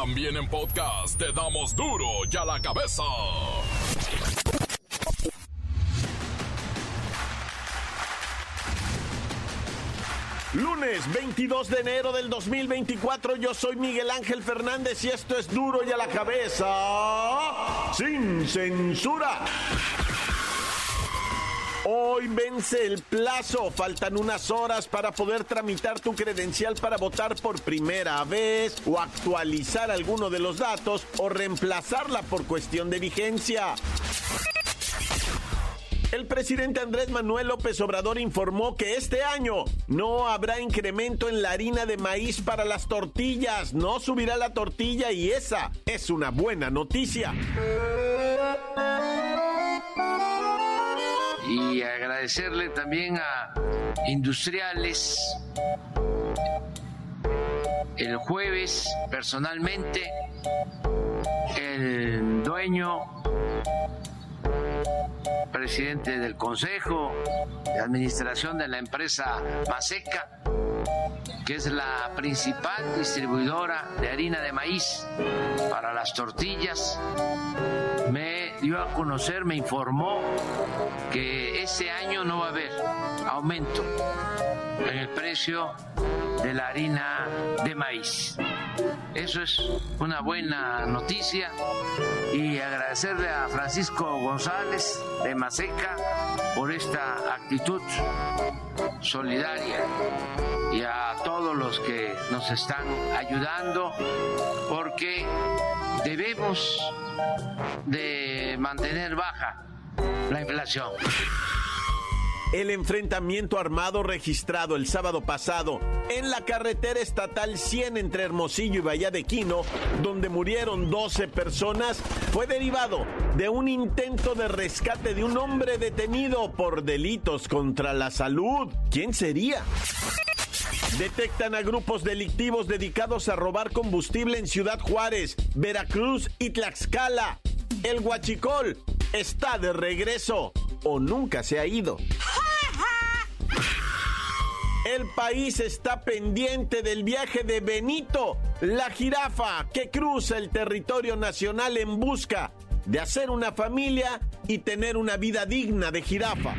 También en podcast te damos duro y a la cabeza. Lunes 22 de enero del 2024, yo soy Miguel Ángel Fernández y esto es duro y a la cabeza sin censura. Hoy vence el plazo, faltan unas horas para poder tramitar tu credencial para votar por primera vez o actualizar alguno de los datos o reemplazarla por cuestión de vigencia. El presidente Andrés Manuel López Obrador informó que este año no habrá incremento en la harina de maíz para las tortillas, no subirá la tortilla y esa es una buena noticia y agradecerle también a Industriales. El jueves personalmente el dueño presidente del consejo de administración de la empresa Maseca que es la principal distribuidora de harina de maíz para las tortillas, me dio a conocer, me informó que este año no va a haber aumento en el precio de la harina de maíz. Eso es una buena noticia y agradecerle a Francisco González de Maseca por esta actitud solidaria y a todos los que nos están ayudando porque debemos de mantener baja la inflación. El enfrentamiento armado registrado el sábado pasado en la carretera estatal 100 entre Hermosillo y Bahía de Quino, donde murieron 12 personas, fue derivado de un intento de rescate de un hombre detenido por delitos contra la salud. ¿Quién sería? Detectan a grupos delictivos dedicados a robar combustible en Ciudad Juárez, Veracruz y Tlaxcala. El huachicol está de regreso o nunca se ha ido. El país está pendiente del viaje de Benito, la jirafa que cruza el territorio nacional en busca de hacer una familia y tener una vida digna de jirafa.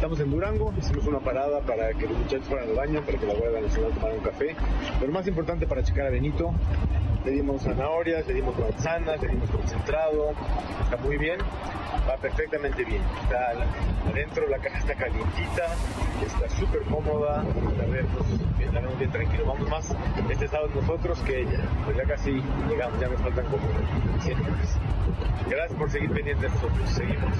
Estamos en Durango, hicimos una parada para que los muchachos fueran al baño, para que la abuela nos a tomar un café. Pero más importante para checar a Benito, le dimos zanahorias, le dimos manzanas, le dimos concentrado, está muy bien, va perfectamente bien. Está adentro, la caja está calientita, está súper cómoda, a ver, pues, bien, bien tranquilo, vamos más este sábado nosotros que ella, pues ya casi llegamos, ya nos faltan como 100 Gracias por seguir pendiente de nosotros, seguimos.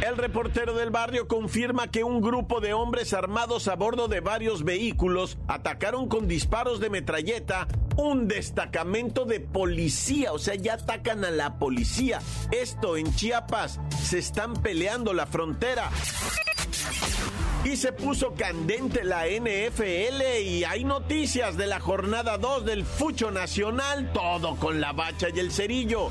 El reportero del barrio confirma que un grupo de hombres armados a bordo de varios vehículos atacaron con disparos de metralleta un destacamento de policía, o sea, ya atacan a la policía. Esto en Chiapas, se están peleando la frontera. Y se puso candente la NFL y hay noticias de la jornada 2 del Fucho Nacional, todo con la bacha y el cerillo.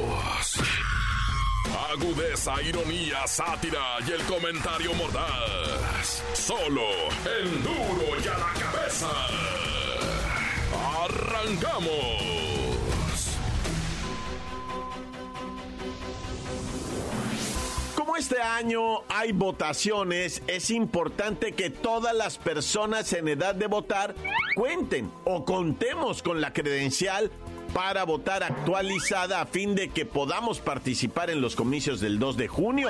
agudeza, ironía, sátira y el comentario mordaz. Solo el duro y a la cabeza. ¡Arrancamos! Como este año hay votaciones, es importante que todas las personas en edad de votar cuenten o contemos con la credencial para votar actualizada a fin de que podamos participar en los comicios del 2 de junio.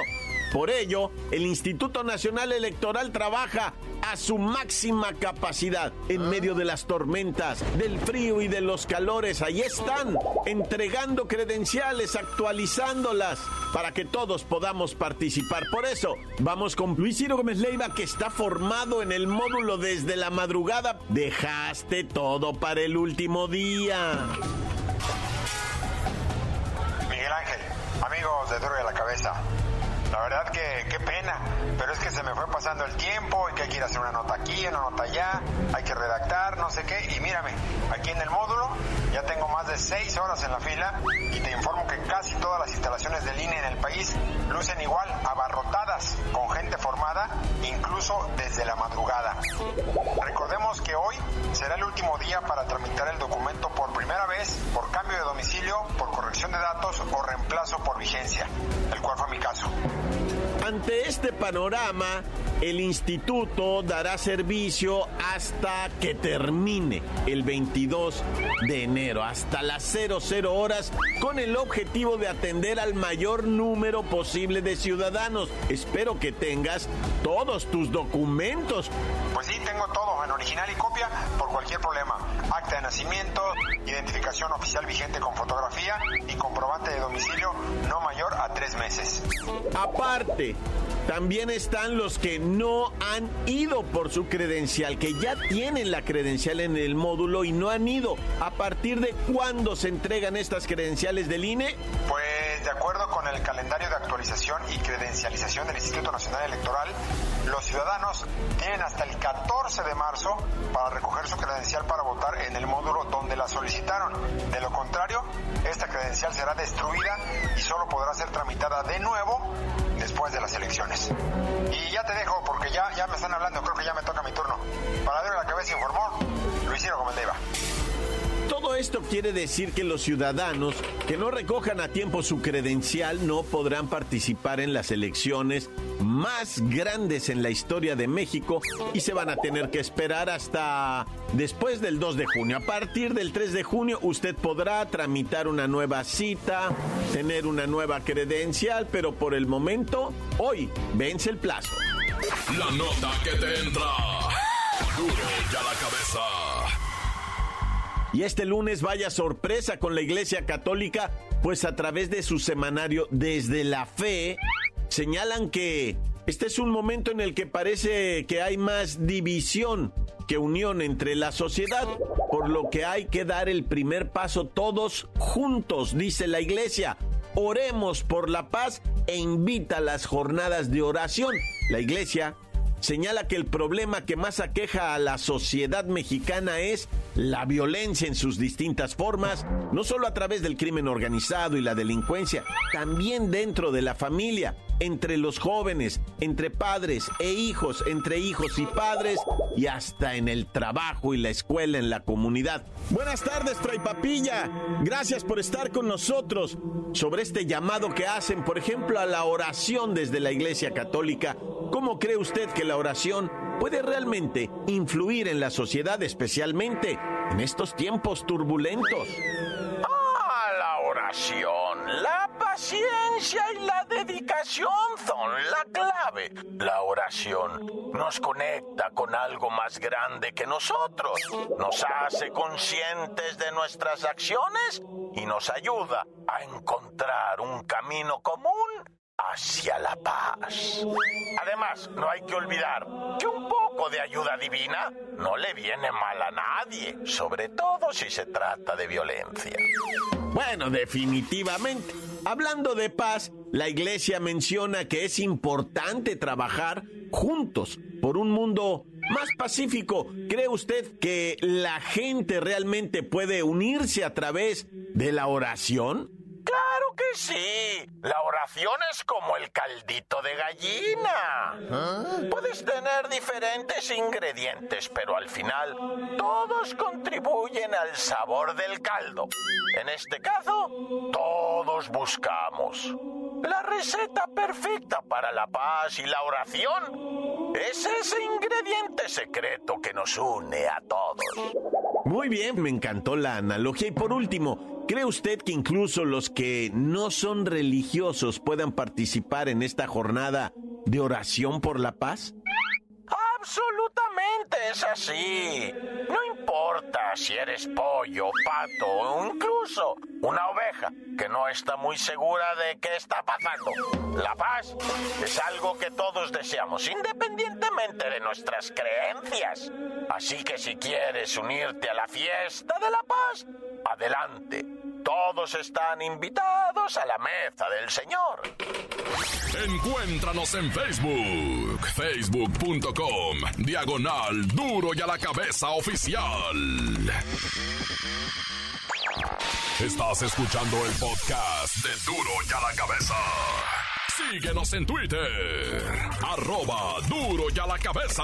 Por ello, el Instituto Nacional Electoral trabaja a su máxima capacidad en medio de las tormentas, del frío y de los calores. Ahí están, entregando credenciales, actualizándolas para que todos podamos participar. Por eso, vamos con Luis Ciro Gómez Leiva, que está formado en el módulo desde la madrugada. Dejaste todo para el último día. Miguel Ángel, amigos de Duro de la Cabeza. La verdad que qué pena, pero es que se me fue pasando el tiempo y que hay que ir a hacer una nota aquí, una nota allá, hay que redactar, no sé qué. Y mírame, aquí en el módulo ya tengo más de seis horas en la fila y te informo que casi todas las instalaciones de línea en el país lucen igual, abarrotadas, con gente formada, incluso desde la madrugada. Recordemos que hoy será el último día para tramitar el documento por primera vez por cambio de domicilio, por corrección de datos o reemplazo por vigencia, el cual fue mi caso. Ante este panorama, el instituto dará servicio hasta que termine el 22 de enero, hasta las 00 horas, con el objetivo de atender al mayor número posible de ciudadanos. Espero que tengas todos tus documentos. Pues sí, tengo todo en original y copia por cualquier problema. Acta de nacimiento, identificación oficial vigente con fotografía y comprobante de domicilio no mayor a tres meses. Aparte, también están los que no han ido por su credencial, que ya tienen la credencial en el módulo y no han ido. ¿A partir de cuándo se entregan estas credenciales del INE? Pues de acuerdo con el calendario de actualización y credencialización del Instituto Nacional Electoral, los ciudadanos tienen hasta el 14 de marzo para recoger su credencial para votar en el módulo donde la solicitaron. De lo contrario, esta credencial será destruida y solo podrá ser tramitada de nuevo después de las elecciones. Y ya te dejo porque ya, ya me están hablando, creo que ya me toca mi turno. Para darle la cabeza informó Luis Ciro esto quiere decir que los ciudadanos que no recojan a tiempo su credencial no podrán participar en las elecciones más grandes en la historia de México y se van a tener que esperar hasta después del 2 de junio. A partir del 3 de junio usted podrá tramitar una nueva cita, tener una nueva credencial, pero por el momento, hoy vence el plazo. La nota que te entra. Duro ya la cabeza. Y este lunes vaya sorpresa con la Iglesia Católica, pues a través de su semanario Desde la Fe, señalan que este es un momento en el que parece que hay más división que unión entre la sociedad, por lo que hay que dar el primer paso todos juntos, dice la Iglesia. Oremos por la paz e invita a las jornadas de oración. La Iglesia señala que el problema que más aqueja a la sociedad mexicana es la violencia en sus distintas formas, no solo a través del crimen organizado y la delincuencia, también dentro de la familia, entre los jóvenes, entre padres e hijos, entre hijos y padres y hasta en el trabajo y la escuela en la comunidad. Buenas tardes, Fray Papilla. Gracias por estar con nosotros sobre este llamado que hacen, por ejemplo, a la oración desde la Iglesia Católica. ¿Cómo cree usted que la oración puede realmente influir en la sociedad, especialmente en estos tiempos turbulentos? La paciencia y la dedicación son la clave. La oración nos conecta con algo más grande que nosotros, nos hace conscientes de nuestras acciones y nos ayuda a encontrar un camino común hacia la paz. Además, no hay que olvidar que un poco de ayuda divina no le viene mal a nadie, sobre todo si se trata de violencia. Bueno, definitivamente. Hablando de paz, la iglesia menciona que es importante trabajar juntos por un mundo más pacífico. ¿Cree usted que la gente realmente puede unirse a través de la oración? Claro que sí. La oración es como el caldito de gallina. Puedes tener diferentes ingredientes, pero al final todos contribuyen al sabor del caldo. En este caso, todos buscamos la receta perfecta para la paz y la oración. Es ese ingrediente secreto que nos une a todos. Muy bien, me encantó la analogía. Y por último, ¿cree usted que incluso los que no son religiosos puedan participar en esta jornada de oración por la paz? Absolutamente es así. No importa si eres pollo, pato o incluso una oveja que no está muy segura de qué está pasando. La paz es algo que todos deseamos, independientemente de nuestras creencias. Así que si quieres unirte a la fiesta de la paz, adelante. Todos están invitados a la mesa del Señor. Encuéntranos en Facebook, facebook.com, diagonal duro y a la cabeza oficial. Estás escuchando el podcast de duro y a la cabeza. Síguenos en Twitter, arroba duro y a la cabeza.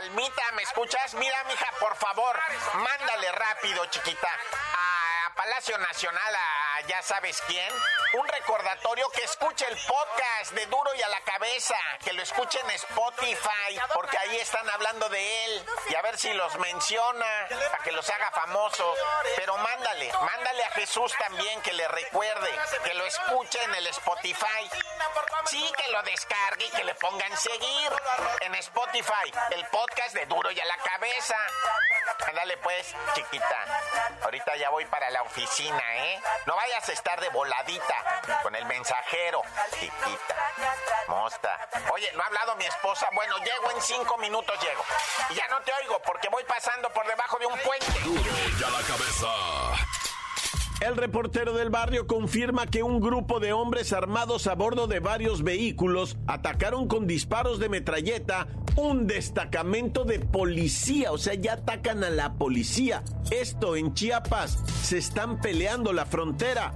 Almita, ¿me escuchas? Mira, mija, por favor, mándale rápido, chiquita, a Palacio Nacional, a ya sabes quién, un recordatorio que escuche el podcast de Duro y a la Cabeza, que lo escuche en Spotify, porque ahí están hablando de él, y a ver si los menciona, para que los haga famosos. Pero mándale, mándale a Jesús también, que le recuerde, que lo escuche en el Spotify. Sí, que lo descargue y que le pongan seguir en Spotify, el podcast de Duro y a la Cabeza. Ándale pues, chiquita. Ahorita ya voy para la oficina, ¿eh? No vayas a estar de voladita con el mensajero, chiquita. Mosta. Oye, ¿no ha hablado mi esposa? Bueno, llego en cinco minutos, llego. Y ya no te oigo porque voy pasando por debajo de un puente. Duro y a la cabeza. El reportero del barrio confirma que un grupo de hombres armados a bordo de varios vehículos atacaron con disparos de metralleta un destacamento de policía, o sea, ya atacan a la policía. Esto en Chiapas, se están peleando la frontera.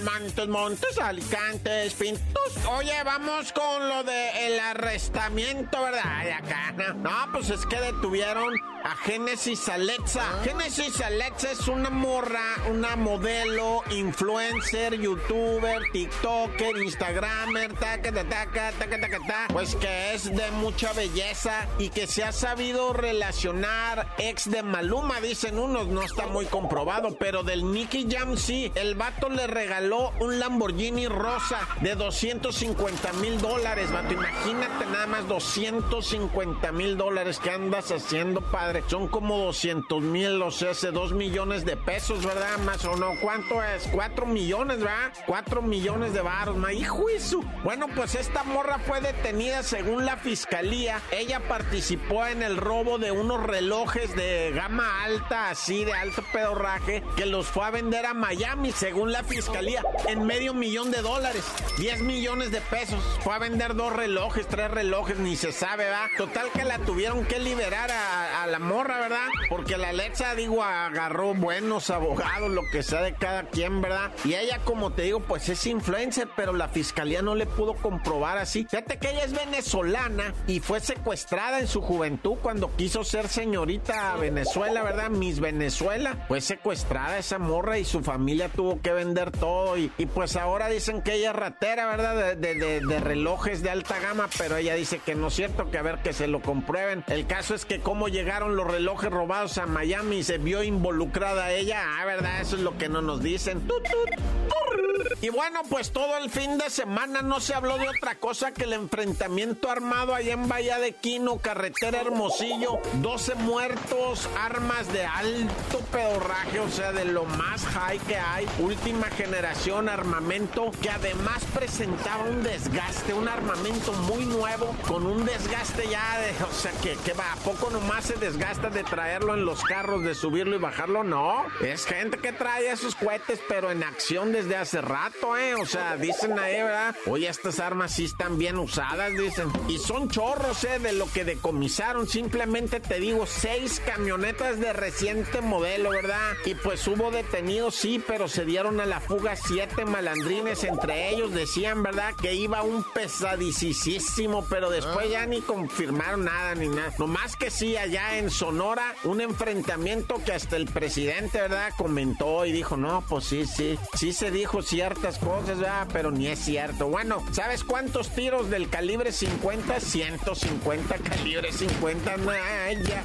Montes, Montes, Alicantes, Pintos. Oye, vamos con lo de el arrestamiento, ¿verdad? De acá. No, pues es que detuvieron a Génesis Alexa. Génesis Alexa es una morra, una modelo, influencer, youtuber, tiktoker, instagramer, taca, taca, taca, taca, taca, pues que es de mucha belleza y que se ha sabido relacionar ex de Maluma, dicen unos, no está muy comprobado, pero del Nicky Jam sí, el vato le regaló un Lamborghini rosa de 250 mil dólares, vato. Imagínate nada más 250 mil dólares que andas haciendo, padre. Son como 200 mil, o sea, hace 2 millones de pesos, ¿verdad? Más o no. ¿Cuánto es? 4 millones, ¿verdad? 4 millones de baros, ma. Hijo eso. Bueno, pues esta morra fue detenida según la fiscalía. Ella participó en el robo de unos relojes de gama alta, así de alto pedorraje, que los fue a vender a Miami, según la fiscalía en medio millón de dólares, 10 millones de pesos. Fue a vender dos relojes, tres relojes, ni se sabe, ¿verdad? Total que la tuvieron que liberar a, a la morra, ¿verdad? Porque la Alexa, digo, agarró buenos abogados, lo que sea de cada quien, ¿verdad? Y ella, como te digo, pues es influencer, pero la fiscalía no le pudo comprobar así. Fíjate que ella es venezolana y fue secuestrada en su juventud cuando quiso ser señorita a Venezuela, ¿verdad? Miss Venezuela. Fue secuestrada esa morra y su familia tuvo que vender todo y, pues ahora dicen que ella es ratera, ¿verdad? De, de- de- de relojes de alta gama, pero ella dice que no es cierto, que a ver que se lo comprueben. El caso es que cómo llegaron los relojes robados a Miami y se vio involucrada ella, ah, ¿verdad? Eso es lo que no nos dicen. Y bueno, pues todo el fin de semana no se habló de otra cosa que el enfrentamiento armado allá en Bahía de Quino, carretera Hermosillo, 12 muertos, armas de alto pedorraje, o sea, de lo más high que hay, última generación armamento que además presentaba un desgaste, un armamento muy nuevo con un desgaste ya de, o sea, que, que va, ¿a poco nomás se desgasta de traerlo en los carros, de subirlo y bajarlo? No, es gente que trae esos cohetes, pero en acción desde hace rato, ¿eh? O sea, dicen ahí, ¿verdad? Oye, estas armas sí están bien usadas, dicen. Y son chorros, ¿eh? De lo que decomisaron. Simplemente te digo, seis camionetas de reciente modelo, ¿verdad? Y pues hubo detenidos, sí, pero se dieron a la fuga siete malandrines. Entre ellos decían, ¿verdad? Que iba un pesadicísimo, pero después ya ni confirmaron nada ni nada. Nomás que sí, allá en Sonora, un enfrentamiento que hasta el presidente, ¿verdad? Comentó y dijo, no, pues sí, sí, sí se dijo cierto ciertas cosas, ¿verdad? Pero ni es cierto. Bueno, ¿sabes cuántos tiros del calibre 50? 150 calibre 50. Nah, ya.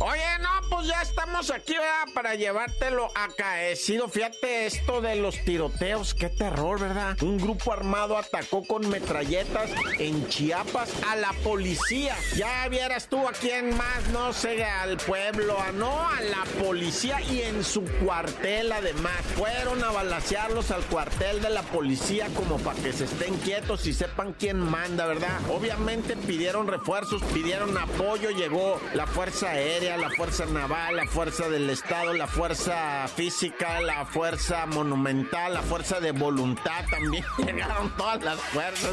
Oye, no, pues ya estamos aquí ¿verdad? para llevártelo acaecido. Fíjate esto de los tiroteos, qué terror, ¿verdad? Un grupo armado atacó con metralletas en Chiapas a la policía. Ya vieras tú a quién más, no sé, al pueblo, a no, a la policía y en su cuartel además. Fueron a balasearlos al cuartel de la policía como para que se estén quietos y sepan quién manda, ¿verdad? Obviamente pidieron refuerzos, pidieron apoyo, llegó la Fuerza Aérea la Fuerza Naval, la Fuerza del Estado, la Fuerza Física, la Fuerza Monumental, la Fuerza de Voluntad también. Llegaron todas las fuerzas.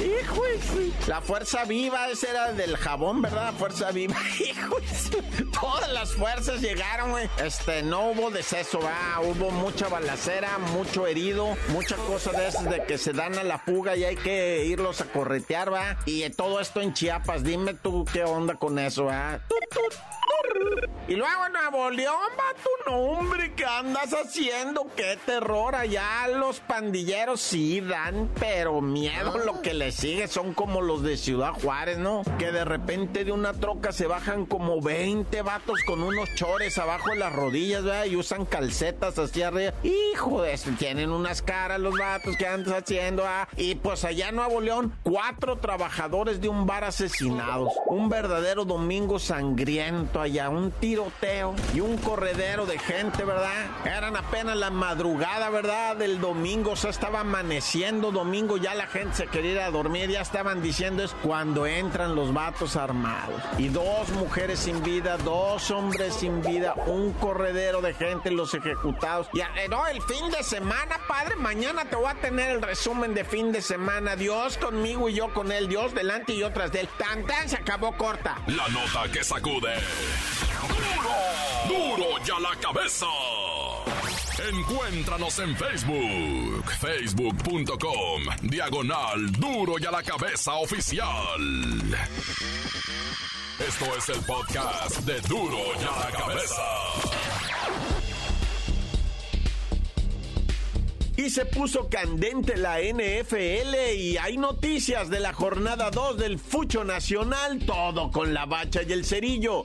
Hijo, la Fuerza Viva, ese era del jabón, ¿verdad? Fuerza Viva. Hijo, todas las fuerzas llegaron, güey. Este, no hubo deceso, ¿verdad? Hubo mucha balacera, mucho herido, mucha cosa de esas de que se dan a la fuga y hay que irlos a corretear, ¿va? Y todo esto en Chiapas. Dime tú qué onda con eso, ¿va? Y luego Nuevo León, va tu nombre, ¿qué andas haciendo? ¡Qué terror! Allá los pandilleros sí dan, pero miedo lo que les sigue. Son como los de Ciudad Juárez, ¿no? Que de repente de una troca se bajan como 20 vatos con unos chores abajo de las rodillas, ¿verdad? Y usan calcetas así arriba. Hijo de eso, tienen unas caras los vatos que andas haciendo, ¿ah? Y pues allá en Nuevo León, cuatro trabajadores de un bar asesinados. Un verdadero domingo sangriento allá un y un corredero de gente, ¿verdad? Eran apenas la madrugada, ¿verdad? Del domingo, o sea, estaba amaneciendo domingo, ya la gente se quería ir a dormir, ya estaban diciendo es cuando entran los vatos armados. Y dos mujeres sin vida, dos hombres sin vida, un corredero de gente, los ejecutados. Ya, eh, no, el fin de semana, padre, mañana te voy a tener el resumen de fin de semana. Dios conmigo y yo con él, Dios delante y yo tras de él. Tan, tan, se acabó corta. La nota que sacude. ¡Duro! ¡Duro ya la cabeza! Encuéntranos en Facebook, facebook.com, diagonal Duro y a la cabeza oficial. Esto es el podcast de Duro y a la cabeza. Y se puso candente la NFL y hay noticias de la jornada 2 del Fucho Nacional, todo con la bacha y el cerillo.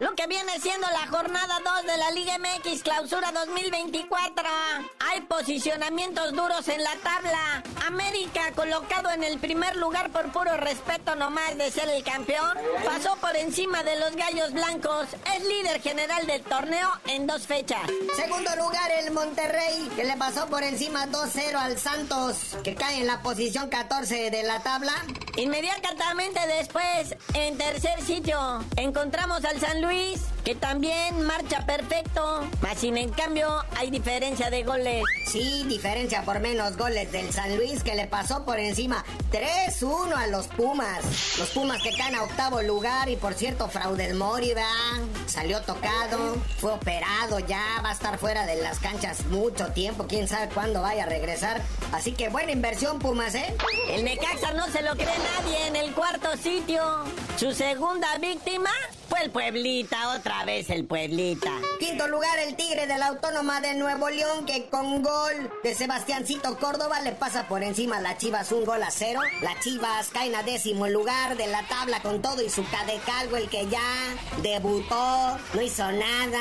lo que viene siendo la jornada 2 de la Liga MX Clausura 2024. Hay posicionamientos duros en la tabla. América, colocado en el primer lugar por puro respeto nomás de ser el campeón, pasó por encima de los Gallos Blancos. Es líder general del torneo en dos fechas. Segundo lugar, el Monterrey, que le pasó por encima 2-0 al Santos, que cae en la posición 14 de la tabla. Inmediatamente después, en tercer sitio, encontramos al San Luis, que también marcha perfecto. Mas sin en cambio, hay diferencia de goles. Sí, diferencia por menos goles del San Luis, que le pasó por encima 3-1 a los Pumas. Los Pumas que caen a octavo lugar y por cierto, Fraudes Mori. Salió tocado, fue operado ya, va a estar fuera de las canchas mucho tiempo, quién sabe cuándo vaya a regresar. Así que buena inversión, Pumas, ¿eh? El Necaxa no se lo cree nadie en el cuarto sitio. Su segunda víctima fue el Pueblita, otra vez el Pueblita. Quinto lugar, el Tigre de la Autónoma de Nuevo León, que con gol de Sebastiancito Córdoba le pasa por encima a las Chivas un gol a cero. Las Chivas caen a décimo lugar de la tabla con todo y su cadecalgo, el que ya debutó, no hizo nada,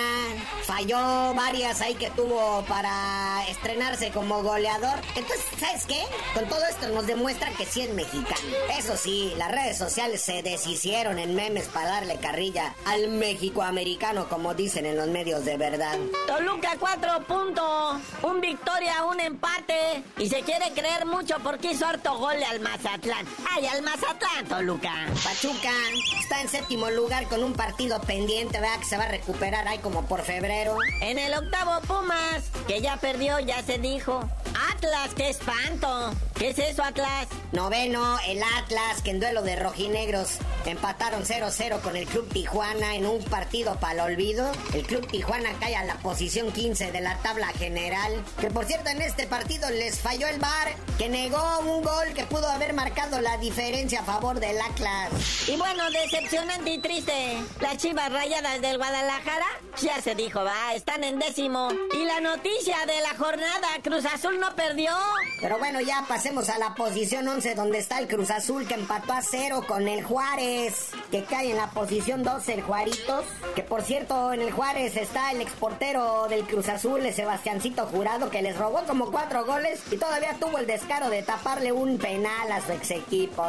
falló varias ahí que tuvo para estrenarse como goleador. Entonces, ¿sabes qué? Con todo esto nos demuestra que sí es mexicano. Eso sí, las redes sociales se deshicieron en memes para darle carrilla al México americano, como dicen en los medios de verdad. Toluca 4 puntos, un victoria, un empate. Y se quiere creer mucho porque hizo harto gol al Mazatlán. ¡Ay, al Mazatlán, Toluca! Pachuca está en séptimo lugar con un partido pendiente, ¿verdad? Que se va a recuperar ahí como por febrero. En el octavo Pumas, que ya perdió, ya se dijo. Atlas, qué espanto. ¿Qué es eso, Atlas? Noveno, el Atlas, que en duelo de rojinegros empataron 0-0 con el Club Tijuana Tijuana en un partido para el olvido. El Club Tijuana cae a la posición 15 de la tabla general. Que por cierto, en este partido les falló el bar, que negó un gol que pudo haber marcado la diferencia a favor del Atlas. Y bueno, decepcionante y triste. Las chivas rayadas del Guadalajara, ya se dijo, va, están en décimo. Y la noticia de la jornada, Cruz Azul no perdió. Pero bueno, ya pasemos a la posición 11 donde está el Cruz Azul que empató a cero con el Juárez, que cae en la posición 12 el Juaritos. Que por cierto, en el Juárez está el exportero del Cruz Azul, el Sebastiancito Jurado, que les robó como cuatro goles y todavía tuvo el descaro de taparle un penal a su ex equipo.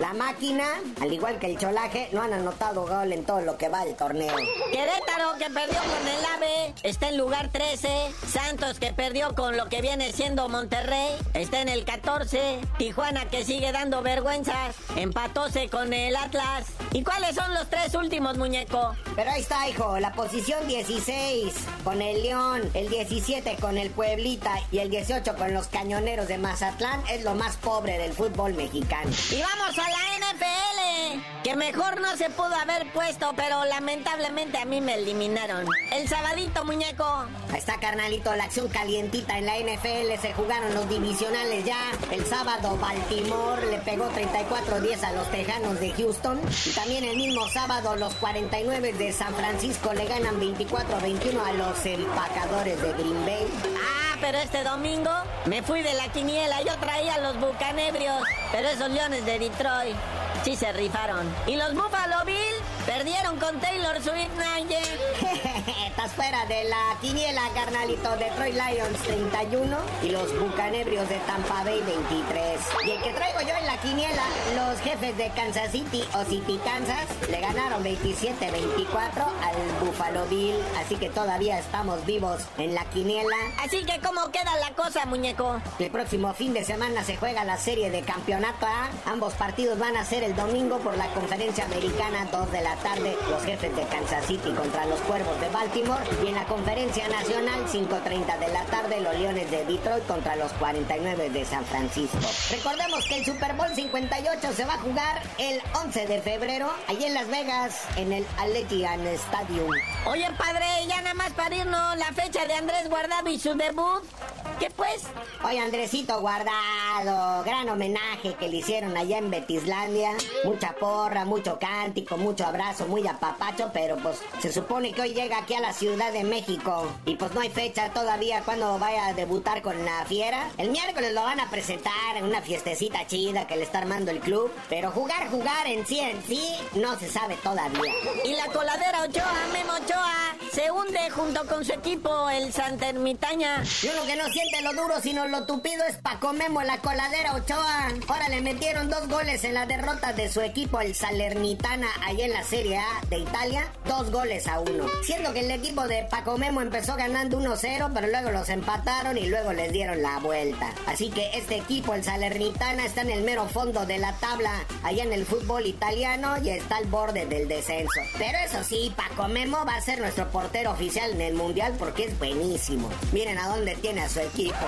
La máquina, al igual que el Cholaje, no han anotado gol en todo lo que va el torneo. Querétaro, que perdió con el AVE, está en lugar 13. Santos, que perdió con lo que viene siendo Monterrey, está en el 14. Tijuana, que sigue dando vergüenzas, empatóse con el Atlas. ¿Y cuáles son los tres últimos, muñeco? Pero ahí está, hijo, la posición 16 con el León, el 17 con el Pueblita y el 18 con los Cañoneros de Mazatlán es lo más pobre del fútbol mexicano. Y vamos a la NFL, que mejor no se pudo haber puesto, pero lamentablemente a mí me eliminaron. El sabadito, muñeco. Ahí está, carnalito, la acción calientita en la NFL. Se jugaron los divisionales ya. El sábado, Baltimore le pegó 34-10 a los Tejanos de Houston. Y también el mismo sábado, los 49 de San Francisco le ganan 24-21 a los empacadores de Green Bay. Ah, pero este domingo me fui de la quiniela. Yo traía los bucanebrios, pero esos leones de Detroit sí se rifaron. Y los Buffalo Bills perdieron con Taylor Swift, Naye. Estás fuera de la quiniela, carnalito. Detroit Lions 31 y los bucanebrios de Tampa Bay 23. Y el que traigo yo en la quiniela, los jefes de Kansas City o City Kansas le ganaron 27-24 al Buffalo Bill. Así que todavía estamos vivos en la quiniela. Así que, ¿cómo queda la cosa, muñeco? El próximo fin de semana se juega la serie de campeonato A. Ambos partidos van a ser el domingo por la conferencia americana 2 de la tarde. Los jefes de Kansas City contra los cuervos de Baltimore. Y en la conferencia nacional 5.30 de la tarde los leones de Detroit contra los 49 de San Francisco. Recordemos que el Super Bowl 58 se va a jugar el 11 de febrero allí en Las Vegas en el Allegiant Stadium. Oye, padre, ya nada más para irnos la fecha de Andrés Guardado y su debut. ¿Qué pues? Oye, Andresito Guardado, gran homenaje que le hicieron allá en Betislandia. Mucha porra, mucho cántico, mucho abrazo, muy apapacho, pero pues se supone que hoy llega aquí a la Ciudad de México y pues no hay fecha todavía cuando vaya a debutar con la fiera. El miércoles lo van a presentar en una fiestecita chida que le está armando el club, pero jugar, jugar en sí en sí no se sabe todavía. Y la coladera Ochoa, Memo Ochoa, se hunde junto con su equipo, el Santa Ermitaña. Y uno que no siente lo duro sino lo tupido es Paco Memo, la coladera Ochoa. Ahora le metieron dos goles en la derrota de su equipo, el Salernitana, ahí en la Serie A de Italia, dos goles a uno. Siendo que el equipo de Paco Memo empezó ganando 1-0, pero luego los empataron y luego les dieron la vuelta. Así que este equipo, el Salernitana, está en el mero fondo de la tabla, allá en el fútbol italiano y está al borde del descenso. Pero eso sí, Paco Memo va a ser nuestro portero oficial en el Mundial porque es buenísimo. Miren a dónde tiene a su equipo.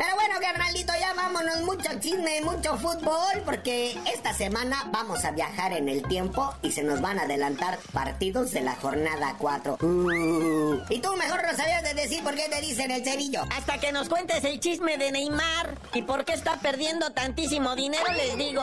Pero bueno, carnalito, ya vámonos. Mucho chisme, mucho fútbol, porque esta semana vamos a viajar en el tiempo y se nos van a adelantar partidos de la jornada 4. Uh. Y tú mejor no sabías de decir por qué te dicen el cerillo. Hasta que nos cuentes el chisme de Neymar y por qué está perdiendo tantísimo dinero, les digo.